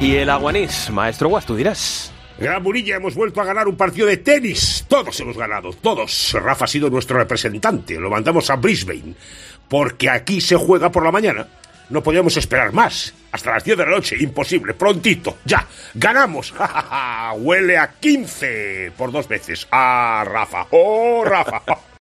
¿Y el aguanís, maestro Guas, tú dirás? Gran Murilla, hemos vuelto a ganar un partido de tenis. Todos hemos ganado, todos. Rafa ha sido nuestro representante. Lo mandamos a Brisbane. Porque aquí se juega por la mañana. No podíamos esperar más. Hasta las 10 de la noche. Imposible. Prontito. Ya. Ganamos. Huele a 15 por dos veces. Ah, Rafa. Oh, Rafa.